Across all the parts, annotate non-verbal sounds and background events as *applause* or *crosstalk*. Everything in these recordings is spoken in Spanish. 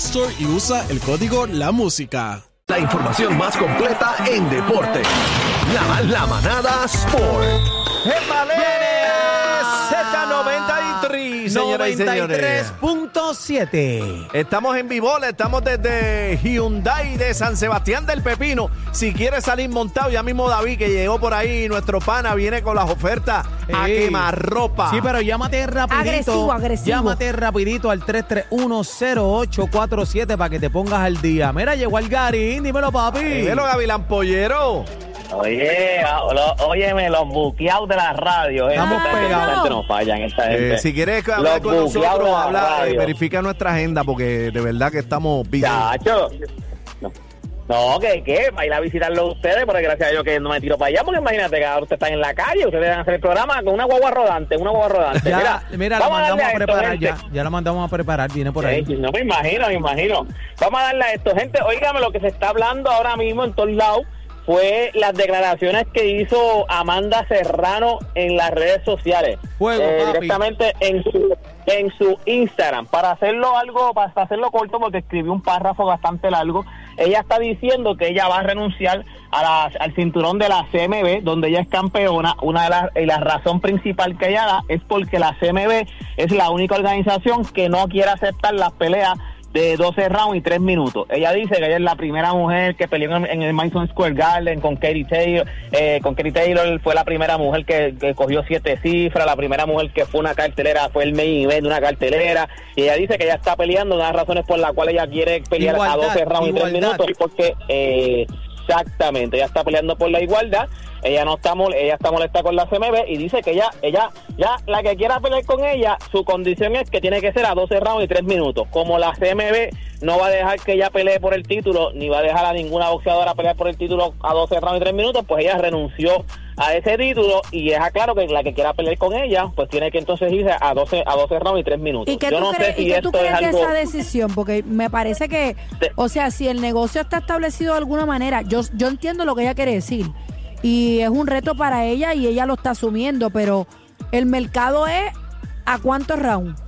Store y usa el código La Música. La información más completa en deporte. La, la manada Sport. Z93, señoras y señores. 93.7. Estamos en Vivola, estamos desde Hyundai de San Sebastián del Pepino. Si quieres salir montado, ya mismo David, que llegó por ahí, nuestro pana, viene con las ofertas a Ey. quemar ropa. Sí, pero llámate rapidito. Agresivo, agresivo. Llámate rapidito al 3310847 para que te pongas al día. Mira, llegó Algarín, dímelo, papi. Dímelo, Gavilán Pollero. Oye, a- lo- óyeme, los buqueados de la radio. eh. Estamos Esta gente- pegados. gente no fallan, esta gente. Eh, si quieres hablar Los con nosotros, la habla, eh, verifica nuestra agenda porque de verdad que estamos. Chacho. No, no que qué, para ir a visitarlo ustedes, porque gracias a Dios que no me tiro para allá, porque imagínate que ahora ustedes están en la calle, ustedes van a hacer el programa con una guagua rodante, una guagua rodante. Ya, mira, mira, la vamos mandamos a preparar gente. ya. Ya la mandamos a preparar, viene por ahí. No me imagino, me imagino. Vamos a darle a esto, gente. Óigame, lo que se está hablando ahora mismo en todos lados fue las declaraciones que hizo Amanda Serrano en las redes sociales. Eh, directamente en su, en su Instagram. Para hacerlo algo, para hacerlo corto, porque escribió un párrafo bastante largo, ella está diciendo que ella va a renunciar a la- al cinturón de la CMB, donde ella es campeona. Una de las, y la razón principal que ella da es porque la CMB es la única organización que no quiere aceptar las peleas de 12 rounds y 3 minutos. Ella dice que ella es la primera mujer que peleó en, en el Madison Square Garden con Katie Taylor. Eh, con Katie Taylor fue la primera mujer que, que cogió siete cifras, la primera mujer que fue una cartelera, fue el main event de una cartelera. Y ella dice que ella está peleando, una de las razones por las cuales ella quiere pelear Igualdad, a 12 rounds y 3 igualdad. minutos, porque eh, exactamente, ella está peleando por la igualdad. Ella no está mol- ella está molesta con la CMB y dice que ella ella ya la que quiera pelear con ella, su condición es que tiene que ser a 12 rounds y 3 minutos. Como la CMB no va a dejar que ella pelee por el título, ni va a dejar a ninguna boxeadora pelear por el título a 12 rounds y 3 minutos, pues ella renunció a ese título y deja claro que la que quiera pelear con ella, pues tiene que entonces irse a 12 a 12 rounds y 3 minutos. ¿Y qué Yo tú no crees, sé si y qué tú esto es crees de algo esa decisión? Porque me parece que, o sea, si el negocio está establecido de alguna manera, yo, yo entiendo lo que ella quiere decir. Y es un reto para ella y ella lo está asumiendo, pero el mercado es a cuántos rounds.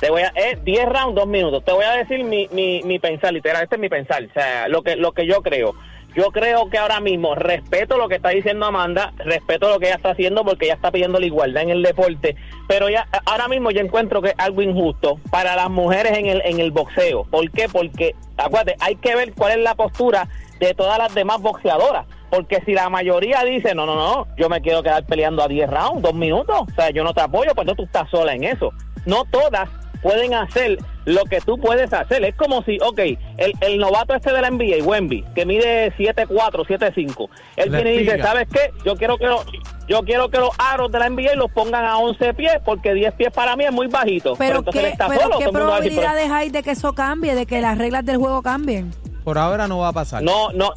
Te voy a, es 10 rounds, 2 minutos. Te voy a decir mi, mi, mi pensar, literal, este es mi pensar, o sea, lo que, lo que yo creo. Yo creo que ahora mismo respeto lo que está diciendo Amanda, respeto lo que ella está haciendo porque ella está pidiendo la igualdad en el deporte, pero ya ahora mismo yo encuentro que es algo injusto para las mujeres en el, en el boxeo. ¿Por qué? Porque, acuérdate, hay que ver cuál es la postura de todas las demás boxeadoras. Porque si la mayoría dice, no, no, no, yo me quiero quedar peleando a 10 rounds, 2 minutos, o sea, yo no te apoyo, pues no, tú estás sola en eso. No todas pueden hacer lo que tú puedes hacer. Es como si, ok, el, el novato este de la NBA, Wemby, que mide 7'4", 7'5", él La viene y dice. ¿sabes qué? Yo quiero que los, yo quiero que los aros de la NBA los pongan a 11 pies, porque 10 pies para mí es muy bajito. Pero, ¿qué, está pero solo, ¿qué a decir, pero- probabilidades hay de que eso cambie, de que las reglas del juego cambien? Por ahora no va a pasar. No, no,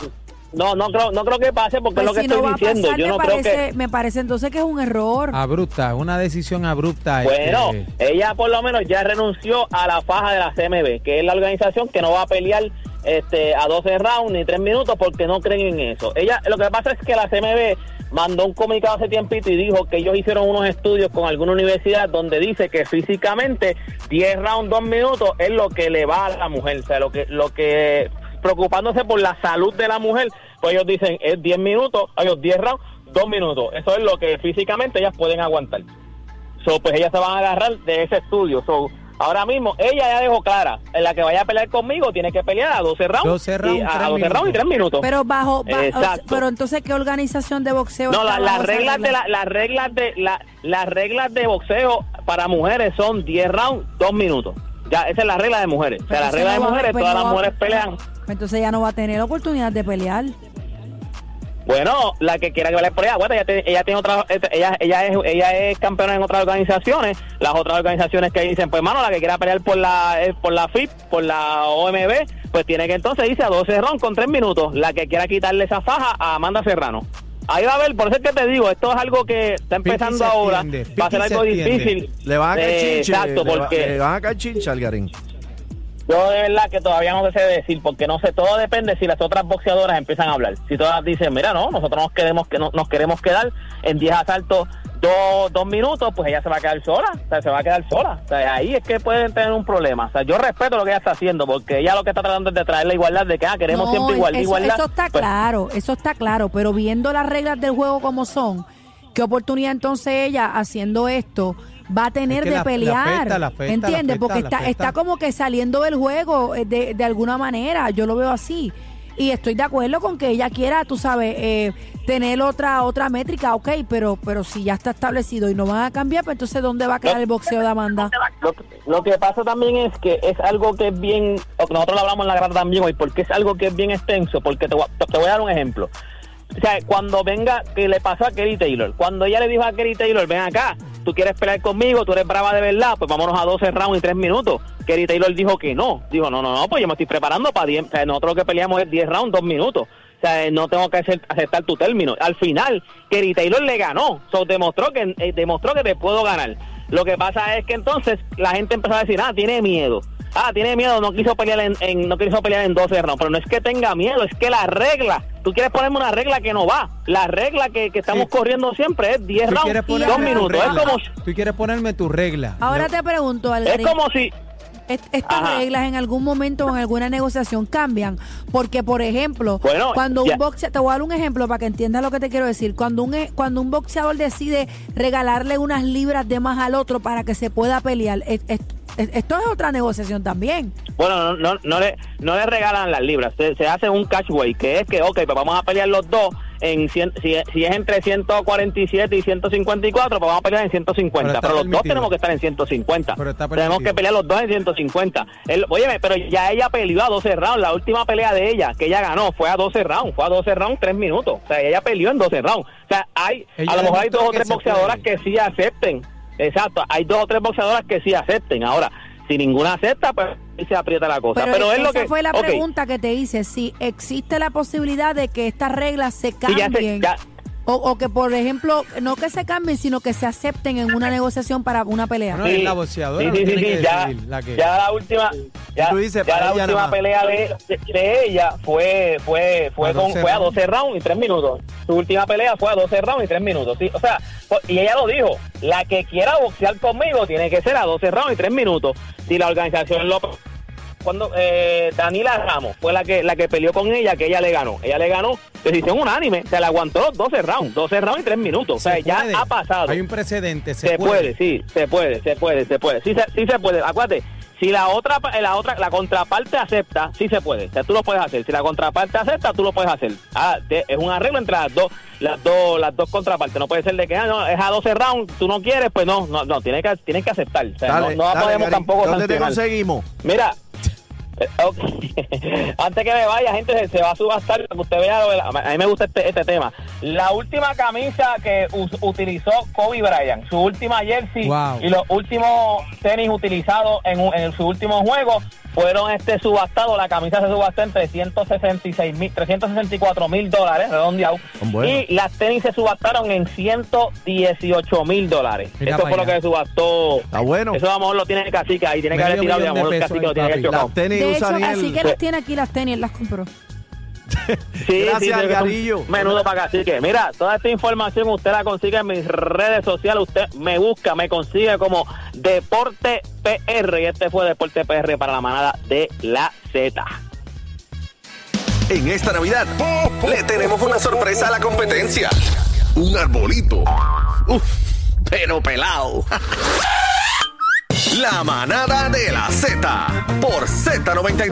no, no creo, no creo que pase porque Pues es lo que si no estoy diciendo. pasar, yo me, no creo parece, que me parece entonces que es un error. Abrupta, una decisión abrupta. Bueno, este, ella por lo menos ya renunció a la faja de la CMB, que es la organización que no va a pelear este, a 12 rounds ni 3 minutos porque no creen en eso. Ella, lo que pasa es que la CMB mandó un comunicado hace tiempito y dijo que ellos hicieron unos estudios con alguna universidad donde dice que físicamente 10 rounds, 2 minutos es lo que le va a la mujer, o sea, lo que, lo que preocupándose por la salud de la mujer, pues ellos dicen es 10 minutos, ellos 10 rounds, 2 minutos. Eso es lo que físicamente ellas pueden aguantar. So, pues ellas se van a agarrar de ese estudio. So, ahora mismo, ella ya dejó clara, en la que vaya a pelear conmigo tiene que pelear a 12 rounds. 12 rounds, y a, tres 12 rounds y minutos. 3 minutos. Pero bajo, ba- o sea, Exacto. pero entonces qué organización de boxeo no, la- bajo las esa reglas de la, las reglas de la, las reglas de boxeo para mujeres son 10 rounds, 2 minutos. Ya, esa es la regla de mujeres. O sea, la regla no de mujeres, todas no las mujeres pelean. Entonces ya no va a tener oportunidad de pelear. Bueno, la que quiera que vaya por ella, bueno, ella, tiene- ella tiene otra, ella, ella es, ella es campeona en otras organizaciones, las otras organizaciones que dicen, pues mano, la que quiera pelear por la, eh, por la FIP, por la OMB, pues tiene que entonces irse a 12 rounds con 3 minutos, la que quiera quitarle esa faja a Amanda Serrano. Ahí va a ver, por eso es que te digo, esto es algo que está empezando ahora, va a ser se algo difícil. Le van a caer Eh, chinche. Exacto, le, va- porque... le van a caer chinche al Garín. Yo de verdad que todavía no sé decir, porque no sé, todo depende si las otras boxeadoras empiezan a hablar. Si todas dicen, mira, no, nosotros nos queremos, que no- nos queremos quedar en 10 asaltos, dos, dos minutos, pues ella se va a quedar sola, o sea, se va a quedar sola. O sea, ahí es que pueden tener un problema. O sea, yo respeto lo que ella está haciendo, porque ella lo que está tratando es de traer la igualdad, de que ah, queremos No, siempre igualdad, eso, igualdad. eso está Pues, claro, eso está claro, pero viendo las reglas del juego como son, ¿qué oportunidad entonces ella haciendo esto va a tener Es que de la- pelear? la la ¿Entiendes? Porque la está, está como que saliendo del juego eh, de, de alguna manera, yo lo veo así. Y estoy de acuerdo con que ella quiera, tú sabes, eh, tener otra otra métrica, ok, pero pero si ya está establecido y no van a cambiar, pues entonces ¿dónde va a quedar el boxeo de Amanda? Lo, lo que pasa también es que es algo que es bien, nosotros lo hablamos en la grada también hoy, porque es algo que es bien extenso, porque te, voy a- te voy a dar un ejemplo. O sea, cuando venga, que le pasó a Kerry Taylor, cuando ella le dijo a Kerry Taylor, ven acá, tú quieres pelear conmigo, tú eres brava de verdad, pues vámonos a 12 rounds y 3 minutos. Kerry Taylor dijo que no, dijo, no, no, no, pues yo me estoy preparando para 10, o sea, nosotros lo que peleamos es 10 rounds, 2 minutos. O sea, no tengo que aceptar tu término. Al final, Kerry Taylor le ganó. So, demostró que eh, demostró que te puedo ganar. Lo que pasa es que entonces la gente empezó a decir, ah, tiene miedo. Ah, tiene miedo, no quiso pelear en, en- no quiso pelear en 12 rounds. Pero no es que tenga miedo, es que la regla, tú quieres ponerme una regla que no va. La regla que, que estamos Sí. corriendo siempre es 10 Tú rounds quieres y ponerme 2 tu minutos. Es como, Tú quieres ponerme tu regla. Ahora te pregunto, es Algarín, como si... Est- Estas Ajá. reglas en algún momento o en alguna negociación cambian, porque por ejemplo, Bueno, cuando un boxeador, te voy a dar un ejemplo para que entiendas lo que te quiero decir, cuando un e- cuando un boxeador decide regalarle unas libras de más al otro para que se pueda pelear, es- es- es- esto es otra negociación también. Bueno, no, no, no, le, no le regalan las libras, se, se hace un catchway, que es que, ok, pues vamos a pelear los dos, en cien- si, si es entre 147 y 154, pues vamos a pelear en 150, Pero pero, los dos tenemos que estar en 150. Pero está tenemos que pelear los dos en 150. Él, óyeme, pero ya ella peleó a 12 rounds, la última pelea de ella, que ella ganó, fue a 12 rounds, fue a 12 rounds, 3 minutos, o sea, ella peleó en 12 rounds. O sea, hay, Ella a lo mejor hay dos o tres boxeadoras puede. que sí acepten. Exacto, hay dos o tres boxeadoras que sí acepten. Ahora, si ninguna acepta, pues ahí se aprieta la cosa. Pero, Pero, es esa lo que. fue la pregunta que te hice, si existe la posibilidad de que estas reglas se ya se- cambien. ya- o, o que, por ejemplo, no que se cambien, sino que se acepten en una negociación para una pelea. No, es la boxeadora sí, sí, sí, tiene que sí, ya, decidir, la que- ya la última, ya, Tú dices, ya para la última pelea de, de- de ella fue fue fue A con 12 fue a rounds. 12 rounds y 3 minutos. Su última pelea fue a 12 rounds y 3 minutos. Sí, o sea, po- y ella lo dijo, la que quiera boxear conmigo tiene que ser a 12 rounds y 3 minutos. Si la organización lo cuando eh, Danila Ramos fue la que la que peleó con ella, que ella le ganó. Ella le ganó decisión unánime, se le aguantó los 12 rounds, 12 rounds y 3 minutos. O sea, Se ya puede. ha pasado. Hay un precedente, se, Se, puede. sí, se puede, se puede, se puede. Sí se, sí se puede. Acuérdate, si la otra, la otra, la contraparte acepta, sí se puede. O sea, tú lo puedes hacer. Si la contraparte acepta, tú lo puedes hacer. Ah, te- es un arreglo entre las dos, las dos, las dos contrapartes. No puede ser de que ah, no, es a 12 rounds, tú no quieres, pues no, no, no, tienes que, tienes que aceptar. O sea, Dale, no, no dale, podemos Garín. tampoco ¿Dónde te sancionar. conseguimos? Mira, *laughs* antes que me vaya, gente, se, va a subastar para que usted vea. lo de la- a mí me gusta este, este tema. La última camisa que utilizó Kobe Bryant, su última jersey Wow. y los últimos tenis utilizados en, en su último juego fueron este subastado. La camisa se subastó en 366 mil, 364 mil dólares, redondeado. Son buenos. Y las tenis se subastaron en 118 mil dólares. Mira Eso fue lo que se subastó. Está bueno. Eso a lo mejor lo tiene el cacique ahí, tiene que haber tirado y a lo mejor el cacique lo tiene que haber chocado. Las tenis De hecho, así que las tiene aquí las tenis, las compró. Sí, Gracias, sí, Garillo. Menudo para cacique. Mira, toda esta información usted la consigue en mis redes sociales. Usted me busca, me consigue como Deporte PR. Y este fue Deporte PR para la manada de la Z. En esta Navidad le tenemos una sorpresa a la competencia. Un arbolito. Uf, pero pelado. *laughs* La manada de la Z por Z93.